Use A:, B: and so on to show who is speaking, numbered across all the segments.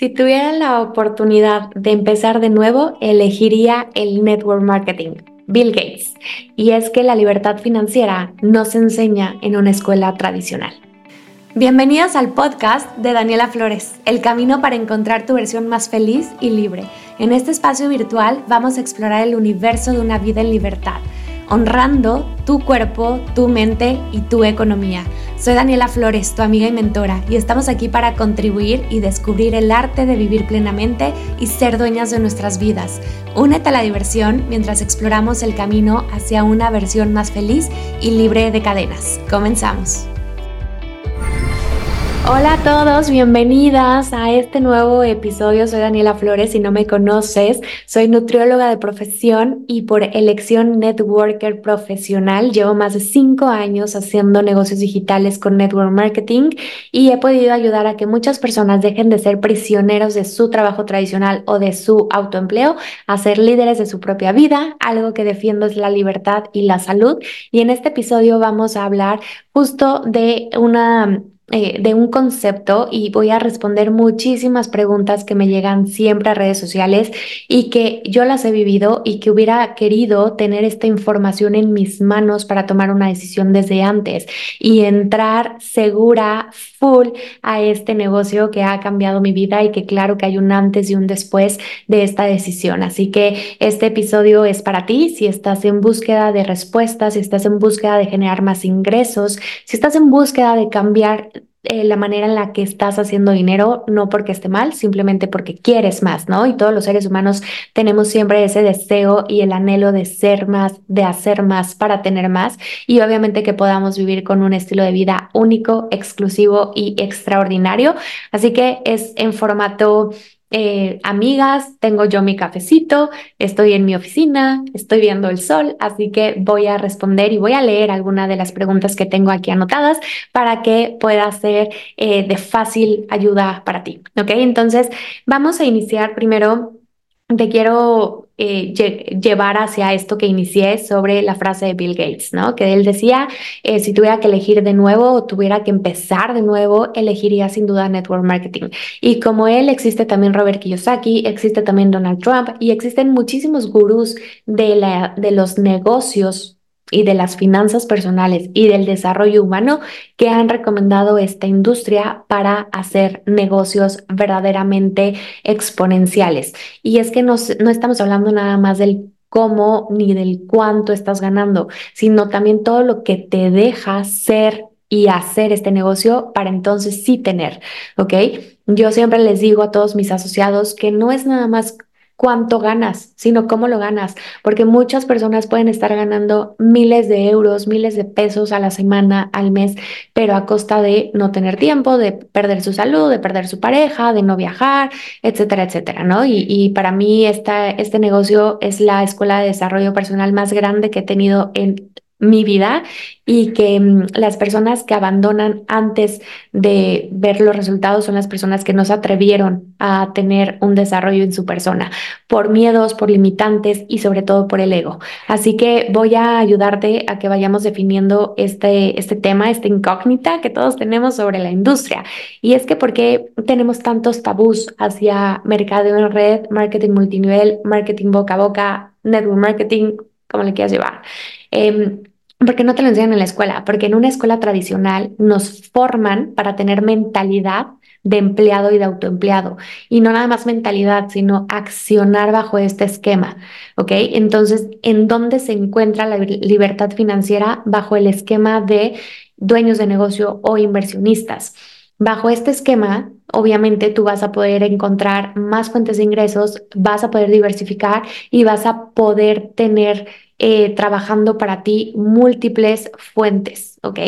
A: Si tuviera la oportunidad de empezar de nuevo, elegiría el network marketing, Bill Gates. Y es que la libertad financiera no se enseña en una escuela tradicional. Bienvenidos al podcast de Daniela Flores, el camino para encontrar tu versión más feliz y libre. En este espacio virtual vamos a explorar el universo de una vida en libertad honrando tu cuerpo, tu mente y tu economía. Soy Daniela Flores, tu amiga y mentora, y estamos aquí para contribuir y descubrir el arte de vivir plenamente y ser dueñas de nuestras vidas. Únete a la diversión mientras exploramos el camino hacia una versión más feliz y libre de cadenas. Comenzamos. Hola a todos, bienvenidas a este nuevo episodio. Soy Daniela Flores, si no me conoces, soy nutrióloga de profesión y por elección networker profesional. Llevo más de cinco años haciendo negocios digitales con network marketing y he podido ayudar a que muchas personas dejen de ser prisioneros de su trabajo tradicional o de su autoempleo a ser líderes de su propia vida. Algo que defiendo es la libertad y la salud. Y en este episodio vamos a hablar justo de una eh, de un concepto y voy a responder muchísimas preguntas que me llegan siempre a redes sociales y que yo las he vivido y que hubiera querido tener esta información en mis manos para tomar una decisión desde antes y entrar segura, full a este negocio que ha cambiado mi vida y que claro que hay un antes y un después de esta decisión. Así que este episodio es para ti si estás en búsqueda de respuestas, si estás en búsqueda de generar más ingresos, si estás en búsqueda de cambiar eh, la manera en la que estás haciendo dinero, no porque esté mal, simplemente porque quieres más, ¿no? Y todos los seres humanos tenemos siempre ese deseo y el anhelo de ser más, de hacer más para tener más y obviamente que podamos vivir con un estilo de vida único, exclusivo y extraordinario. Así que es en formato eh, amigas, tengo yo mi cafecito, estoy en mi oficina, estoy viendo el sol, así que voy a responder y voy a leer alguna de las preguntas que tengo aquí anotadas para que pueda ser eh, de fácil ayuda para ti. ¿Ok? Entonces, vamos a iniciar primero. Te quiero eh, llevar hacia esto que inicié sobre la frase de Bill Gates, ¿no? Que él decía, eh, si tuviera que elegir de nuevo o tuviera que empezar de nuevo, elegiría sin duda network marketing. Y como él, existe también Robert Kiyosaki, existe también Donald Trump y existen muchísimos gurús de, la, de los negocios y de las finanzas personales y del desarrollo humano que han recomendado esta industria para hacer negocios verdaderamente exponenciales. Y es que no estamos hablando nada más del cómo ni del cuánto estás ganando, sino también todo lo que te deja ser y hacer este negocio para entonces sí tener, ¿ok? Yo siempre les digo a todos mis asociados que no es nada más cuánto ganas, sino cómo lo ganas, porque muchas personas pueden estar ganando miles de euros, miles de pesos a la semana, al mes, pero a costa de no tener tiempo, de perder su salud, de perder su pareja, de no viajar, etcétera, etcétera, ¿no? Y, para mí esta, este negocio es la escuela de desarrollo personal más grande que he tenido en mi vida y que mm, las personas que abandonan antes de ver los resultados son las personas que no se atrevieron a tener un desarrollo en su persona por miedos, por limitantes y sobre todo por el ego. Así que voy a ayudarte a que vayamos definiendo este, este tema, esta incógnita que todos tenemos sobre la industria. Y es que ¿por qué tenemos tantos tabús hacia mercado en red, marketing multinivel, marketing boca a boca, network marketing, como le quieras llevar? Eh, porque no te lo enseñan en la escuela, porque en una escuela tradicional nos forman para tener mentalidad de empleado y de autoempleado. Y no nada más mentalidad, sino accionar bajo este esquema. ¿Ok? Entonces, ¿en dónde se encuentra la libertad financiera? Bajo el esquema de dueños de negocio o inversionistas. Bajo este esquema, obviamente tú vas a poder encontrar más fuentes de ingresos, vas a poder diversificar y vas a poder tener eh, trabajando para ti múltiples fuentes, ¿ok?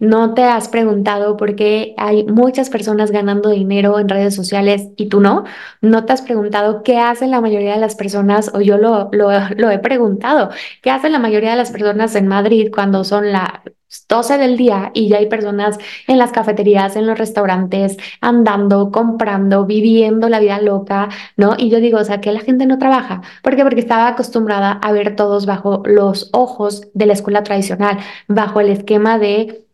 A: No te has preguntado por qué hay muchas personas ganando dinero en redes sociales y tú no. No te has preguntado qué hacen la mayoría de las personas, o yo lo, lo, lo he preguntado, qué hacen la mayoría de las personas en Madrid cuando son la 12 del día y ya hay personas en las cafeterías, en los restaurantes, andando, comprando, viviendo la vida loca, ¿no? Y yo digo, o sea, que la gente no trabaja. ¿Por qué? Porque estaba acostumbrada a ver todos bajo los ojos de la escuela tradicional, bajo el esquema de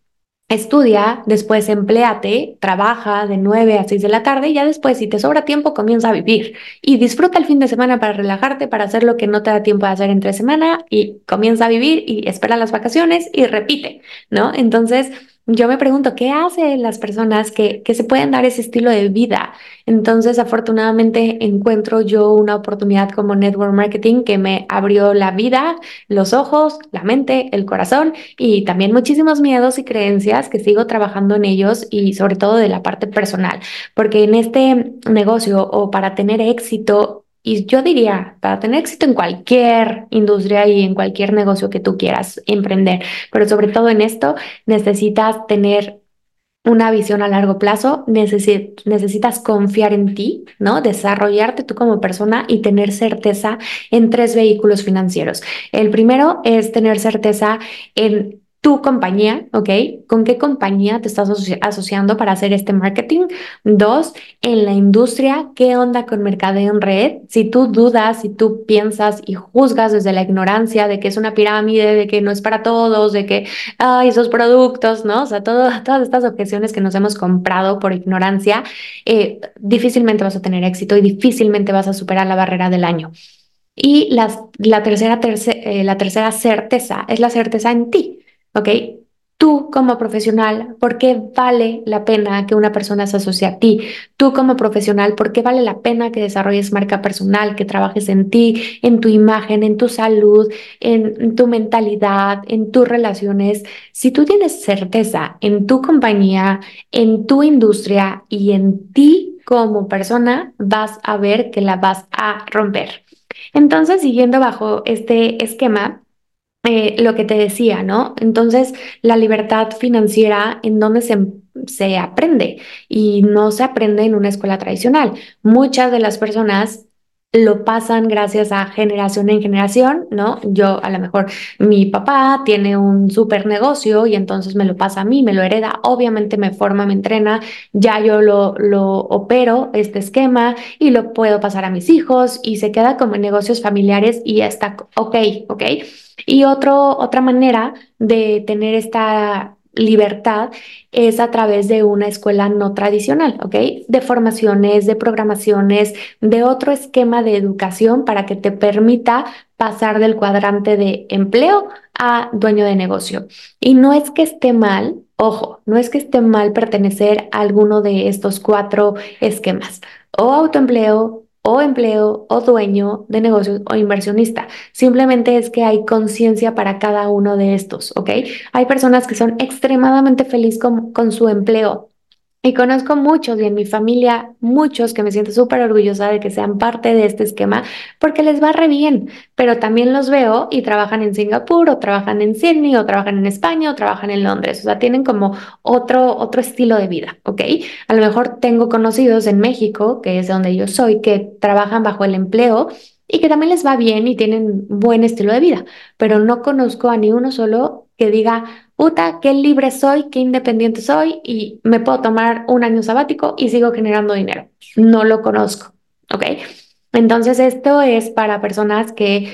A: estudia, después empleate, trabaja de 9 a 6 de la tarde y ya después, si te sobra tiempo, comienza a vivir y disfruta el fin de semana para relajarte, para hacer lo que no te da tiempo de hacer entre semana y comienza a vivir y espera las vacaciones y repite, ¿no? Entonces, yo me pregunto, ¿qué hacen las personas que, que se pueden dar ese estilo de vida? Entonces, afortunadamente, encuentro yo una oportunidad como Network Marketing que me abrió la vida, los ojos, la mente, el corazón y también muchísimos miedos y creencias que sigo trabajando en ellos y sobre todo de la parte personal, porque en este negocio o para tener éxito y yo diría, para tener éxito en cualquier industria y en cualquier negocio que tú quieras emprender, pero sobre todo en esto, necesitas tener una visión a largo plazo, necesitas confiar en ti, ¿no? Desarrollarte tú como persona y tener certeza en tres vehículos financieros. El primero es tener certeza en tu compañía, ¿ok? ¿Con qué compañía te estás asociando para hacer este marketing? Dos, en la industria, ¿qué onda con mercadeo en red? Si tú dudas, si tú piensas y juzgas desde la ignorancia de que es una pirámide, de que no es para todos, de que, ay, esos productos, ¿no? O sea, todas estas objeciones que nos hemos comprado por ignorancia, eh, difícilmente vas a tener éxito y difícilmente vas a superar la barrera del año. Y la, tercera, eh, la tercera certeza es la certeza en ti. ¿Ok? Tú como profesional, ¿por qué vale la pena que una persona se asocie a ti? Tú como profesional, ¿por qué vale la pena que desarrolles marca personal, que trabajes en ti, en tu imagen, en tu salud, en, tu mentalidad, en tus relaciones? Si tú tienes certeza en tu compañía, en tu industria y en ti como persona, vas a ver que la vas a romper. Entonces, siguiendo bajo este esquema, eh, lo que te decía, ¿no? Entonces, la libertad financiera en donde se, se aprende y no se aprende en una escuela tradicional. Muchas de las personas lo pasan gracias a generación en generación, ¿no? Yo a lo mejor mi papá tiene un super negocio y entonces me lo pasa a mí, me lo hereda, obviamente me forma, me entrena, ya yo lo, lo opero, este esquema, y lo puedo pasar a mis hijos y se queda como negocios familiares y ya está, ok, ok. Y otro, otra manera de tener esta libertad es a través de una escuela no tradicional, ¿ok? De formaciones, de programaciones, de otro esquema de educación para que te permita pasar del cuadrante de empleo a dueño de negocio. Y no es que esté mal, ojo, no es que esté mal pertenecer a alguno de estos cuatro esquemas, o autoempleo, o empleo o dueño de negocios o inversionista. Simplemente es que hay conciencia para cada uno de estos, ¿ok? Hay personas que son extremadamente felices con, con su empleo, y conozco muchos y en mi familia muchos que me siento súper orgullosa de que sean parte de este esquema porque les va re bien, pero también los veo y trabajan en Singapur o trabajan en Sydney o trabajan en España o trabajan en Londres, o sea, tienen como otro, otro estilo de vida, ¿ok? A lo mejor tengo conocidos en México, que es donde yo soy, que trabajan bajo el empleo y que también les va bien y tienen buen estilo de vida, pero no conozco a ni uno solo que diga, puta, qué libre soy, qué independiente soy y me puedo tomar un año sabático y sigo generando dinero. No lo conozco, ¿ok? Entonces esto es para personas que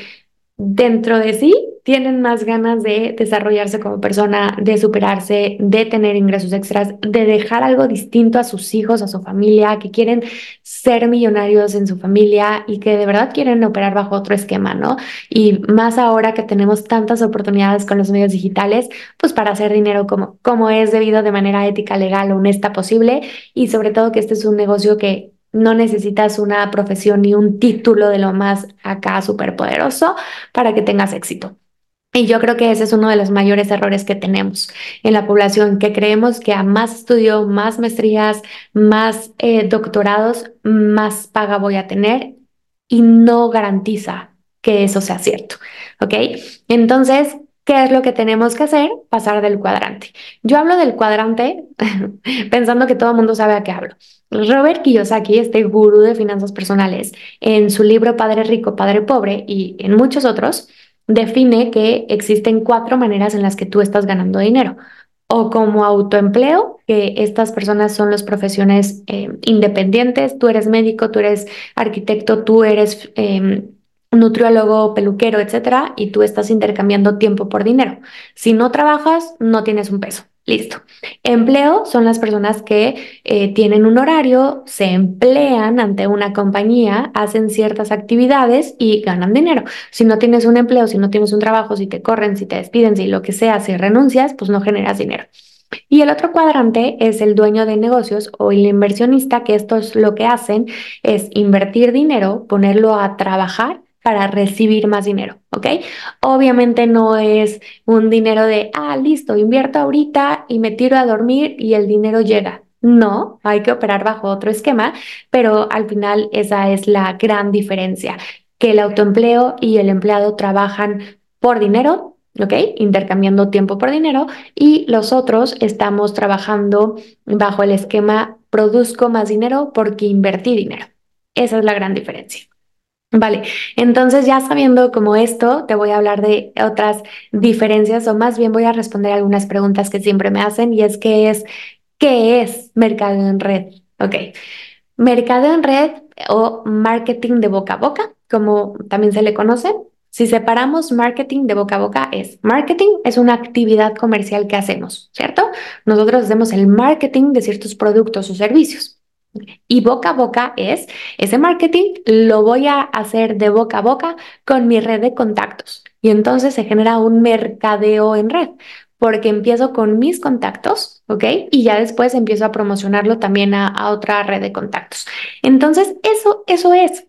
A: dentro de sí tienen más ganas de desarrollarse como persona, de superarse, de tener ingresos extras, de dejar algo distinto a sus hijos, a su familia, que quieren ser millonarios en su familia y que de verdad quieren operar bajo otro esquema, ¿no? Y más ahora que tenemos tantas oportunidades con los medios digitales, pues para hacer dinero como, como es debido de manera ética, legal, honesta posible y sobre todo que este es un negocio que no necesitas una profesión ni un título de lo más acá superpoderoso para que tengas éxito. Y yo creo que ese es uno de los mayores errores que tenemos en la población, que creemos que a más estudio, más maestrías, más eh, doctorados, más paga voy a tener y no garantiza que eso sea cierto. ¿Ok? Entonces, ¿Qué es lo que tenemos que hacer? Pasar del cuadrante. Yo hablo del cuadrante pensando que todo el mundo sabe a qué hablo. Robert Kiyosaki, este gurú de finanzas personales, en su libro Padre Rico, Padre Pobre y en muchos otros, define que existen cuatro maneras en las que tú estás ganando dinero. O como autoempleo, que estas personas son los profesiones eh, independientes, tú eres médico, tú eres arquitecto, tú eres... Em, nutriólogo, peluquero, etcétera, y tú estás intercambiando tiempo por dinero. Si no trabajas, no tienes un peso. Listo. Empleo son las personas que eh, tienen un horario, se emplean ante una compañía, hacen ciertas actividades y ganan dinero. Si no tienes un empleo, si no tienes un trabajo, si te corren, si te despiden, si lo que sea, si renuncias, pues no generas dinero. Y el otro cuadrante es el dueño de negocios o el inversionista, que esto es lo que hacen, es invertir dinero, ponerlo a trabajar para recibir más dinero, ¿ok? Obviamente no es un dinero de, ah, listo, invierto ahorita y me tiro a dormir y el dinero llega. No, hay que operar bajo otro esquema, pero al final esa es la gran diferencia, que el autoempleo y el empleado trabajan por dinero, ¿ok? Intercambiando tiempo por dinero y los otros estamos trabajando bajo el esquema produzco más dinero porque invertí dinero. Esa es la gran diferencia. Vale, entonces ya sabiendo como esto, te voy a hablar de otras diferencias o más bien voy a responder algunas preguntas que siempre me hacen y es que es, ¿qué es mercado en red? Ok, mercado en red o marketing de boca a boca, como también se le conoce. Si separamos marketing de boca a boca, es marketing, es una actividad comercial que hacemos, ¿cierto? Nosotros hacemos el marketing de ciertos productos o servicios. Y boca a boca es, ese marketing lo voy a hacer de boca a boca con mi red de contactos. Y entonces se genera un mercadeo en red, porque empiezo con mis contactos, ¿ok? Y ya después empiezo a promocionarlo también a, otra red de contactos. Entonces, eso, eso es.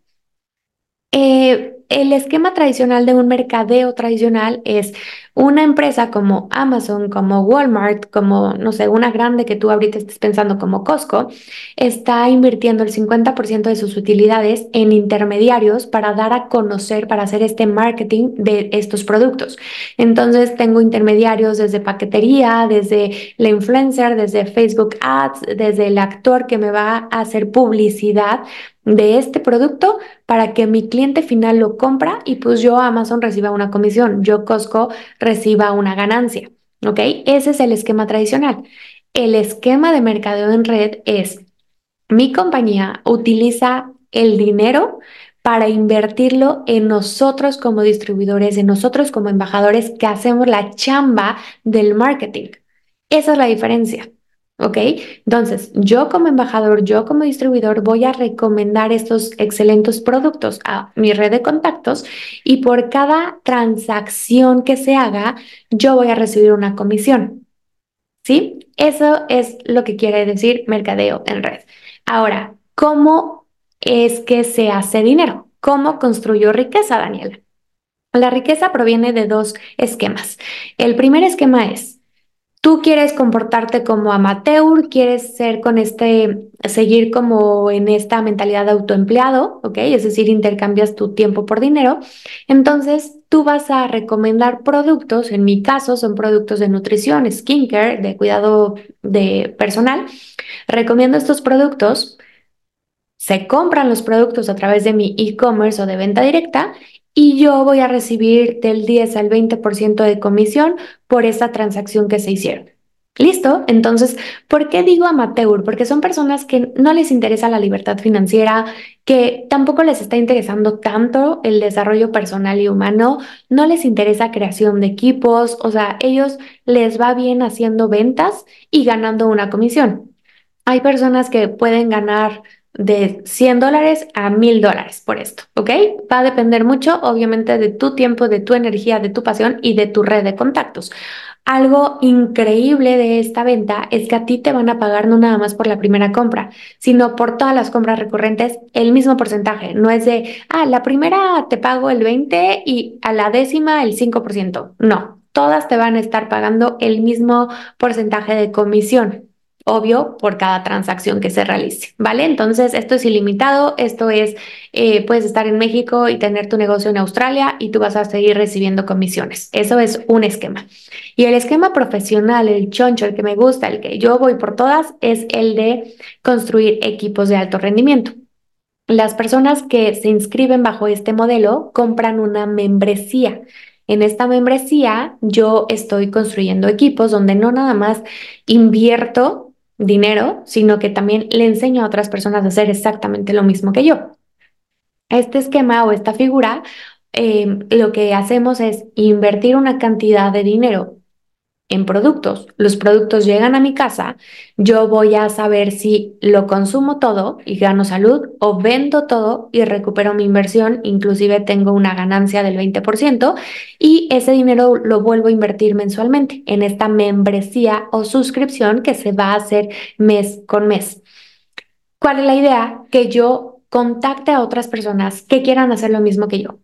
A: Eh, el esquema tradicional de un mercadeo tradicional es una empresa como Amazon, como Walmart, como, no sé, una grande que tú ahorita estés pensando como Costco, está invirtiendo el 50% de sus utilidades en intermediarios para dar a conocer, para hacer este marketing de estos productos. Entonces, tengo intermediarios desde paquetería, desde la influencer, desde Facebook Ads, desde el actor que me va a hacer publicidad de este producto para que mi cliente final lo compra y pues yo Amazon reciba una comisión, yo Costco reciba una ganancia. ¿Ok? Ese es el esquema tradicional. El esquema de mercadeo en red es mi compañía utiliza el dinero para invertirlo en nosotros como distribuidores, en nosotros como embajadores que hacemos la chamba del marketing. Esa es la diferencia. ¿Ok? Entonces, yo como embajador, yo como distribuidor voy a recomendar estos excelentes productos a mi red de contactos y por cada transacción que se haga, yo voy a recibir una comisión. ¿Sí? Eso es lo que quiere decir mercadeo en red. Ahora, ¿cómo es que se hace dinero? ¿Cómo construyo riqueza, Daniela? La riqueza proviene de dos esquemas. El primer esquema es tú quieres comportarte como amateur, quieres ser con este, seguir como en esta mentalidad de autoempleado, ¿ok? Es decir, intercambias tu tiempo por dinero. Entonces, tú vas a recomendar productos, en mi caso son productos de nutrición, skincare, de cuidado de personal. Recomiendo estos productos. Se compran los productos a través de mi e-commerce o de venta directa y yo voy a recibir del 10 al 20% de comisión por esa transacción que se hicieron. ¿Listo? Entonces, ¿por qué digo amateur? Porque son personas que no les interesa la libertad financiera, que tampoco les está interesando tanto el desarrollo personal y humano, no les interesa creación de equipos, o sea, ellos les va bien haciendo ventas y ganando una comisión. Hay personas que pueden ganar de 100 dólares a 1000 dólares por esto, ¿ok? Va a depender mucho, obviamente, de tu tiempo, de tu energía, de tu pasión y de tu red de contactos. Algo increíble de esta venta es que a ti te van a pagar no nada más por la primera compra, sino por todas las compras recurrentes el mismo porcentaje. No es de, ah, la primera te pago el 20 y a la décima el 5%. No, todas te van a estar pagando el mismo porcentaje de comisión obvio por cada transacción que se realice, ¿vale? Entonces, esto es ilimitado, esto es, eh, puedes estar en México y tener tu negocio en Australia y tú vas a seguir recibiendo comisiones. Eso es un esquema. Y el esquema profesional, el choncho, el que me gusta, el que yo voy por todas, es el de construir equipos de alto rendimiento. Las personas que se inscriben bajo este modelo compran una membresía. En esta membresía yo estoy construyendo equipos donde no nada más invierto dinero, sino que también le enseño a otras personas a hacer exactamente lo mismo que yo. Este esquema o esta figura, em, lo que hacemos es invertir una cantidad de dinero en productos. Los productos llegan a mi casa, yo voy a saber si lo consumo todo y gano salud o vendo todo y recupero mi inversión, inclusive tengo una ganancia del 20% y ese dinero lo vuelvo a invertir mensualmente en esta membresía o suscripción que se va a hacer mes con mes. ¿Cuál es la idea? Que yo contacte a otras personas que quieran hacer lo mismo que yo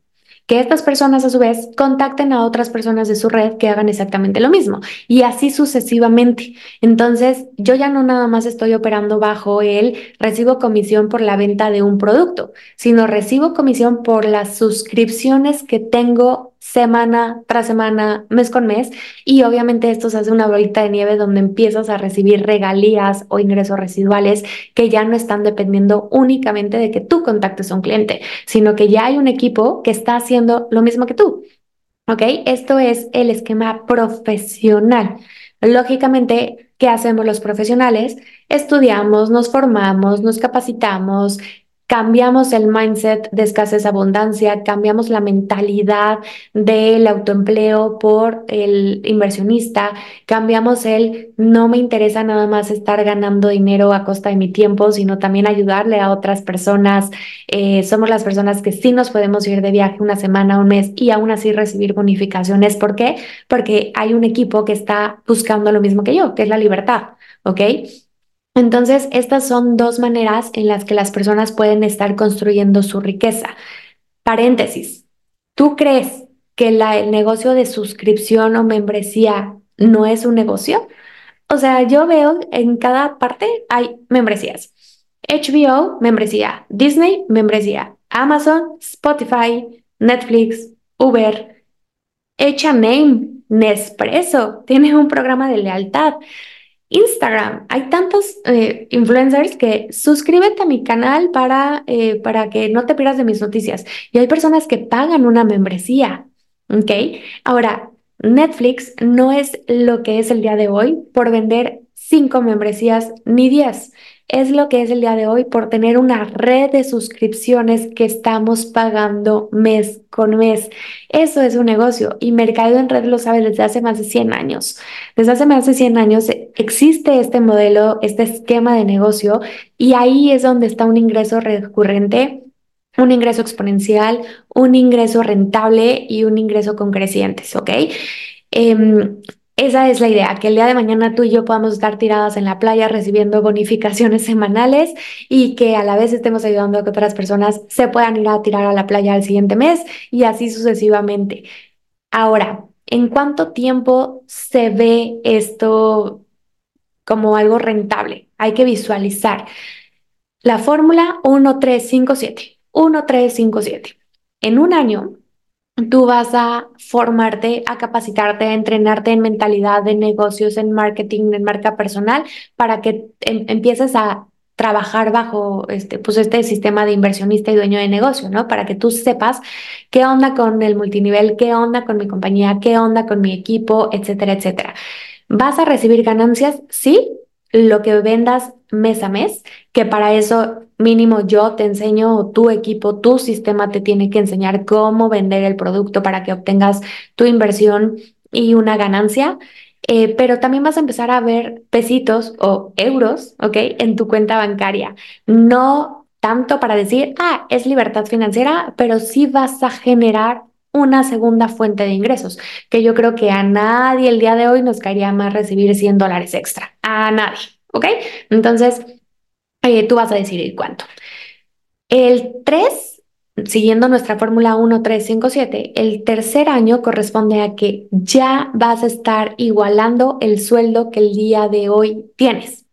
A: que estas personas a su vez contacten a otras personas de su red que hagan exactamente lo mismo y así sucesivamente. Entonces, yo ya no nada más estoy operando bajo el recibo comisión por la venta de un producto, sino recibo comisión por las suscripciones que tengo semana tras semana, mes con mes, y obviamente esto se hace una bolita de nieve donde empiezas a recibir regalías o ingresos residuales que ya no están dependiendo únicamente de que tú contactes a un cliente, sino que ya hay un equipo que está haciendo lo mismo que tú. ¿Ok? Esto es el esquema profesional. Lógicamente, ¿qué hacemos los profesionales? Estudiamos, nos formamos, nos capacitamos, cambiamos el mindset de escasez abundancia, cambiamos la mentalidad del autoempleo por el inversionista, cambiamos el no me interesa nada más estar ganando dinero a costa de mi tiempo, sino también ayudarle a otras personas. Eh, somos las personas que sí nos podemos ir de viaje una semana, un mes y aún así recibir bonificaciones. ¿Por qué? Porque hay un equipo que está buscando lo mismo que yo, que es la libertad. ¿Ok? Entonces, estas son dos maneras en las que las personas pueden estar construyendo su riqueza. Paréntesis, ¿tú crees que el negocio de suscripción o membresía no es un negocio? O sea, yo veo en cada parte hay membresías. HBO, membresía. Disney, membresía. Amazon, Spotify, Netflix, Uber. H&M, Nespresso, tiene un programa de lealtad. Instagram. Hay tantos eh, influencers que suscríbete a mi canal para, eh, para que no te pierdas de mis noticias. Y hay personas que pagan una membresía. ¿Ok? Ahora, Netflix no es lo que es el día de hoy por vender cinco membresías ni diez es lo que es el día de hoy por tener una red de suscripciones que estamos pagando mes con mes. Eso es un negocio y Mercado en Red lo sabe desde hace más de 100 años. Desde hace más de 100 años existe este modelo, este esquema de negocio y ahí es donde está un ingreso recurrente un ingreso exponencial, un ingreso rentable y un ingreso con crecientes, ¿ok? Em, esa es la idea, que el día de mañana tú y yo podamos estar tiradas en la playa recibiendo bonificaciones semanales y que a la vez estemos ayudando a que otras personas se puedan ir a tirar a la playa al siguiente mes y así sucesivamente. Ahora, ¿en cuánto tiempo se ve esto como algo rentable? Hay que visualizar. La fórmula 1357. 1357. En un año, tú vas a formarte, a capacitarte, a entrenarte en mentalidad de negocios, en marketing, en marca personal, para que em, empieces a trabajar bajo este, pues este sistema de inversionista y dueño de negocio, ¿no? Para que tú sepas qué onda con el multinivel, qué onda con mi compañía, qué onda con mi equipo, etcétera, etcétera. ¿Vas a recibir ganancias? Sí, lo que vendas mes a mes, que para eso mínimo yo te enseño tu equipo, tu sistema te tiene que enseñar cómo vender el producto para que obtengas tu inversión y una ganancia. Eh, pero también vas a empezar a ver pesitos o euros, ¿ok? En tu cuenta bancaria. No tanto para decir, ah, es libertad financiera, pero sí vas a generar una segunda fuente de ingresos, que yo creo que a nadie el día de hoy nos caería más recibir 100 dólares extra, a nadie, ¿ok? Entonces, eh, tú vas a decidir cuánto. El 3, siguiendo nuestra fórmula 1, 3, 5, 7, el tercer año corresponde a que ya vas a estar igualando el sueldo que el día de hoy tienes.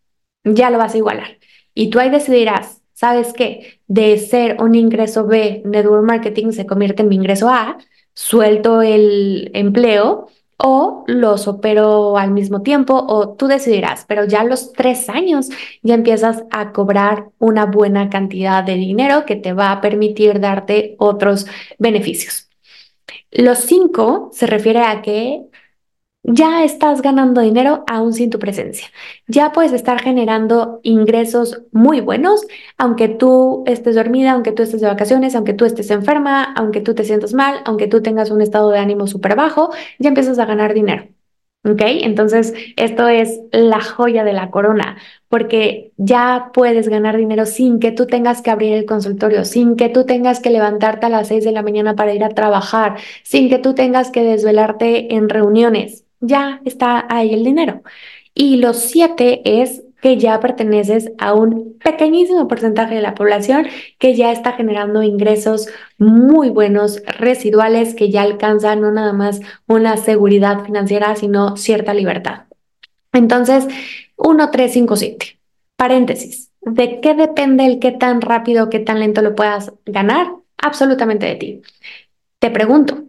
A: Ya lo vas a igualar. Y tú ahí decidirás, ¿sabes qué? De ser un ingreso B, Network Marketing se convierte en mi ingreso A, suelto el empleo o los opero al mismo tiempo o tú decidirás, pero ya a los tres años ya empiezas a cobrar una buena cantidad de dinero que te va a permitir darte otros beneficios. Los cinco se refiere a que ya estás ganando dinero aún sin tu presencia. Ya puedes estar generando ingresos muy buenos, aunque tú estés dormida, aunque tú estés de vacaciones, aunque tú estés enferma, aunque tú te sientas mal, aunque tú tengas un estado de ánimo súper bajo, ya empiezas a ganar dinero. ¿Ok? Entonces, esto es la joya de la corona, porque ya puedes ganar dinero sin que tú tengas que abrir el consultorio, sin que tú tengas que levantarte a las 6 de la mañana para ir a trabajar, sin que tú tengas que desvelarte en reuniones. Ya está ahí el dinero. Y los siete es que ya perteneces a un pequeñísimo porcentaje de la población que ya está generando ingresos muy buenos, residuales, que ya alcanzan no nada más una seguridad financiera, sino cierta libertad. Entonces, 1, 3, 5, 7. Paréntesis. ¿De qué depende el qué tan rápido, qué tan lento lo puedas ganar? Absolutamente de ti. Te pregunto,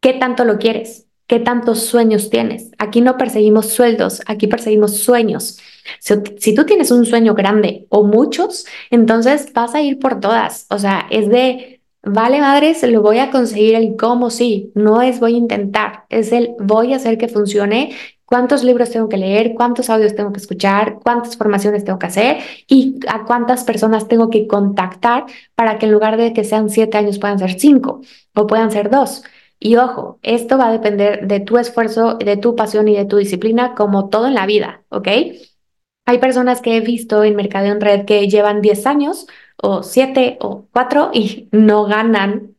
A: ¿qué tanto lo quieres? ¿Qué tantos sueños tienes? Aquí no perseguimos sueldos, aquí perseguimos sueños. Si, tú tienes un sueño grande o muchos, entonces vas a ir por todas. O sea, es de, vale madres, lo voy a conseguir el cómo sí, no es voy a intentar, es el voy a hacer que funcione. ¿Cuántos libros tengo que leer? ¿Cuántos audios tengo que escuchar? ¿Cuántas formaciones tengo que hacer? ¿Y a cuántas personas tengo que contactar para que en lugar de que sean siete años puedan ser cinco o puedan ser dos? Y ojo, esto va a depender de tu esfuerzo, de tu pasión y de tu disciplina, como todo en la vida, ¿ok? Hay personas que he visto en Mercado en Red que llevan 10 años o 7 o 4 y no ganan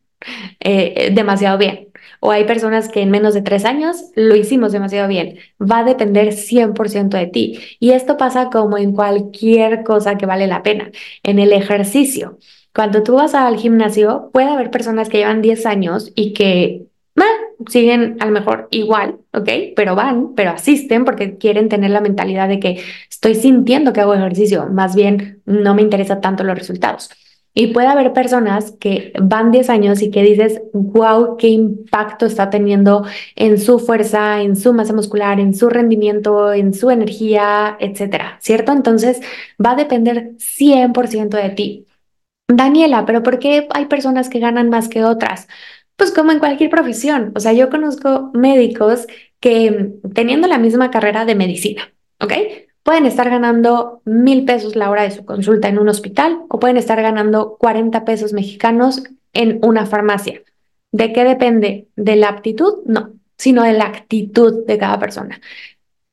A: eh, demasiado bien. O hay personas que en menos de 3 años lo hicimos demasiado bien. Va a depender 100% de ti. Y esto pasa como en cualquier cosa que vale la pena. En el ejercicio. Cuando tú vas al gimnasio, puede haber personas que llevan 10 años y que siguen a lo mejor igual, ¿ok? Pero van, pero asisten porque quieren tener la mentalidad de que estoy sintiendo que hago ejercicio, más bien no me interesa tanto los resultados. Y puede haber personas que van 10 años y que dices, wow, qué impacto está teniendo en su fuerza, en su masa muscular, en su rendimiento, en su energía, etcétera, ¿cierto? Entonces va a depender 100% de ti. Daniela, pero ¿por qué hay personas que ganan más que otras? Pues como en cualquier profesión, o sea, yo conozco médicos que teniendo la misma carrera de medicina, ¿ok? Pueden estar ganando mil pesos la hora de su consulta en un hospital o pueden estar ganando 40 pesos mexicanos en una farmacia. ¿De qué depende? ¿De la aptitud? No, sino de la actitud de cada persona.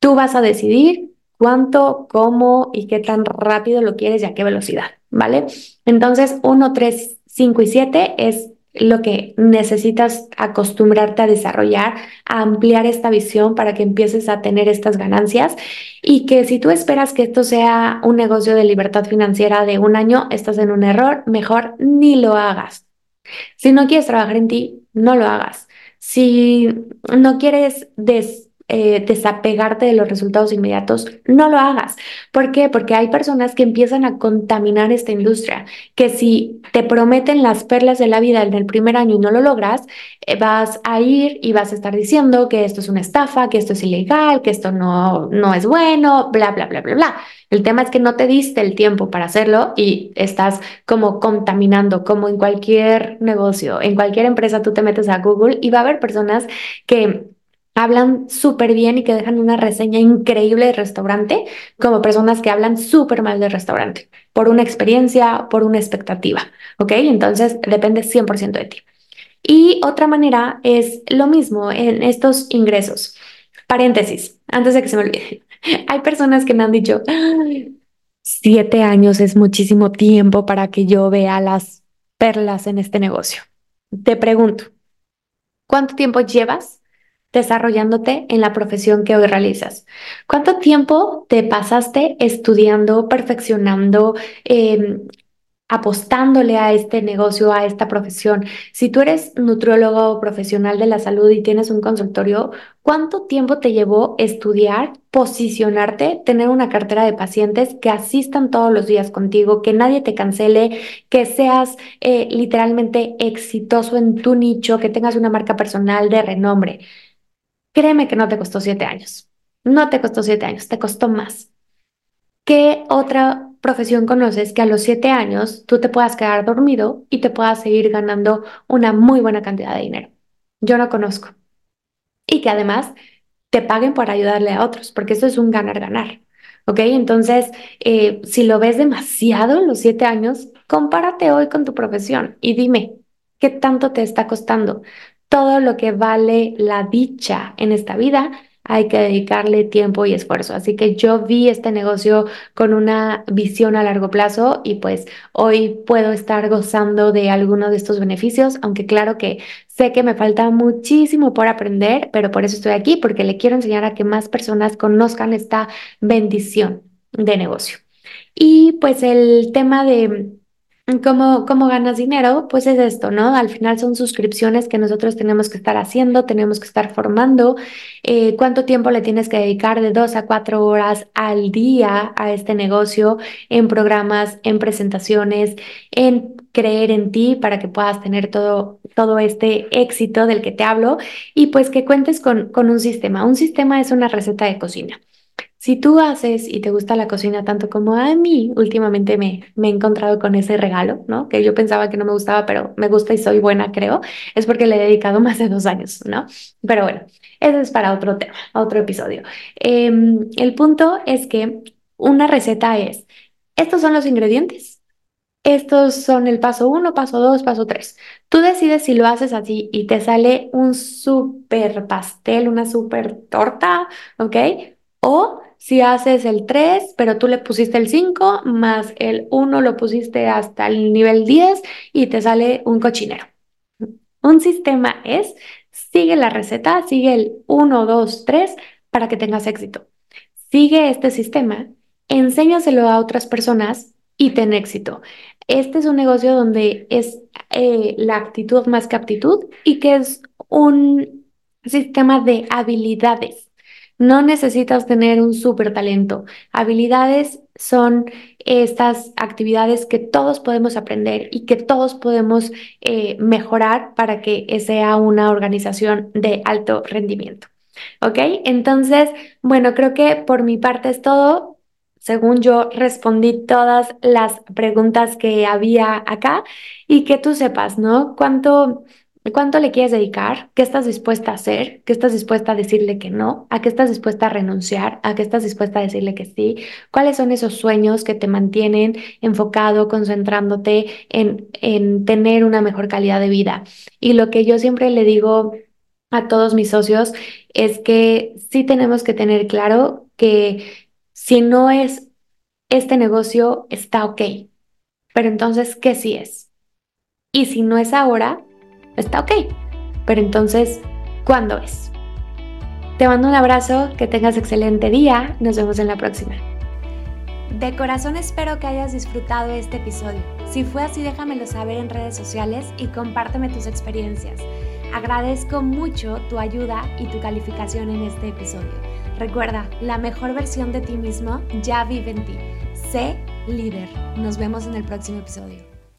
A: Tú vas a decidir cuánto, cómo y qué tan rápido lo quieres y a qué velocidad, ¿vale? Entonces, 1, 3, 5 y 7 es lo que necesitas acostumbrarte a desarrollar, a ampliar esta visión para que empieces a tener estas ganancias y que si tú esperas que esto sea un negocio de libertad financiera de un año, estás en un error, mejor ni lo hagas. Si no quieres trabajar en ti, no lo hagas. Si no quieres des eh, desapegarte de los resultados inmediatos, no lo hagas. ¿Por qué? Porque hay personas que empiezan a contaminar esta industria, que si te prometen las perlas de la vida en el primer año y no lo logras, eh, vas a ir y vas a estar diciendo que esto es una estafa, que esto es ilegal, que esto no, no es bueno, bla, bla, bla, bla, bla. El tema es que no te diste el tiempo para hacerlo y estás como contaminando, como en cualquier negocio, en cualquier empresa tú te metes a Google y va a haber personas que hablan súper bien y que dejan una reseña increíble de restaurante, como personas que hablan súper mal del restaurante, por una experiencia, por una expectativa, ¿ok? Entonces depende 100% de ti. Y otra manera es lo mismo en estos ingresos. Paréntesis, antes de que se me olvide. Hay personas que me han dicho, siete años es muchísimo tiempo para que yo vea las perlas en este negocio. Te pregunto, ¿cuánto tiempo llevas desarrollándote en la profesión que hoy realizas? ¿Cuánto tiempo te pasaste estudiando, perfeccionando, em, apostándole a este negocio, a esta profesión? Si tú eres nutriólogo profesional de la salud y tienes un consultorio, ¿cuánto tiempo te llevó estudiar, posicionarte, tener una cartera de pacientes que asistan todos los días contigo, que nadie te cancele, que seas eh, literalmente exitoso en tu nicho, que tengas una marca personal de renombre? Créeme que no te costó siete años. No te costó siete años, te costó más. ¿Qué otra profesión conoces que a los siete años tú te puedas quedar dormido y te puedas seguir ganando una muy buena cantidad de dinero? Yo no conozco. Y que además te paguen por ayudarle a otros, porque eso es un ganar-ganar. ¿Ok? Entonces, eh, si lo ves demasiado los siete años, compárate hoy con tu profesión y dime, ¿qué tanto te está costando? Todo lo que vale la dicha en esta vida hay que dedicarle tiempo y esfuerzo. Así que yo vi este negocio con una visión a largo plazo y pues hoy puedo estar gozando de alguno de estos beneficios, aunque claro que sé que me falta muchísimo por aprender, pero por eso estoy aquí, porque le quiero enseñar a que más personas conozcan esta bendición de negocio. Y pues el tema de ¿Cómo, ¿Cómo ganas dinero? Pues es esto, ¿no? Al final son suscripciones que nosotros tenemos que estar haciendo, tenemos que estar formando. Eh, ¿Cuánto tiempo le tienes que dedicar de dos a cuatro horas al día a este negocio en programas, en presentaciones, en creer en ti para que puedas tener todo, todo este éxito del que te hablo y pues que cuentes con, con un sistema. Un sistema es una receta de cocina. Si tú haces y te gusta la cocina tanto como a mí, últimamente me, me he encontrado con ese regalo, ¿no? Que yo pensaba que no me gustaba, pero me gusta y soy buena, creo, es porque le he dedicado más de dos años, ¿no? Pero bueno, eso es para otro tema, otro episodio. Em, el punto es que una receta es, estos son los ingredientes, estos son el paso uno, paso dos, paso tres. Tú decides si lo haces así y te sale un súper pastel, una súper torta, ¿ok? O si haces el 3, pero tú le pusiste el 5, más el 1 lo pusiste hasta el nivel 10 y te sale un cochinero. Un sistema es, sigue la receta, sigue el 1, 2, 3 para que tengas éxito. Sigue este sistema, enséñaselo a otras personas y ten éxito. Este es un negocio donde es eh, la actitud más que aptitud y que es un sistema de habilidades. No necesitas tener un súper talento. Habilidades son estas actividades que todos podemos aprender y que todos podemos eh, mejorar para que sea una organización de alto rendimiento. ¿Ok? Entonces, bueno, creo que por mi parte es todo. Según yo respondí todas las preguntas que había acá y que tú sepas, ¿no? ¿Cuánto ¿Cuánto le quieres dedicar? ¿Qué estás dispuesta a hacer? ¿Qué estás dispuesta a decirle que no? ¿A qué estás dispuesta a renunciar? ¿A qué estás dispuesta a decirle que sí? ¿Cuáles son esos sueños que te mantienen enfocado, concentrándote en, en tener una mejor calidad de vida? Y lo que yo siempre le digo a todos mis socios es que sí tenemos que tener claro que si no es este negocio, está ok. Pero entonces, ¿qué sí es? Y si no es ahora, está ok. Pero entonces, ¿cuándo es? Te mando un abrazo, que tengas excelente día, nos vemos en la próxima. De corazón espero que hayas disfrutado este episodio. Si fue así, déjamelo saber en redes sociales y compárteme tus experiencias. Agradezco mucho tu ayuda y tu calificación en este episodio. Recuerda, la mejor versión de ti mismo ya vive en ti. Sé líder. Nos vemos en el próximo episodio.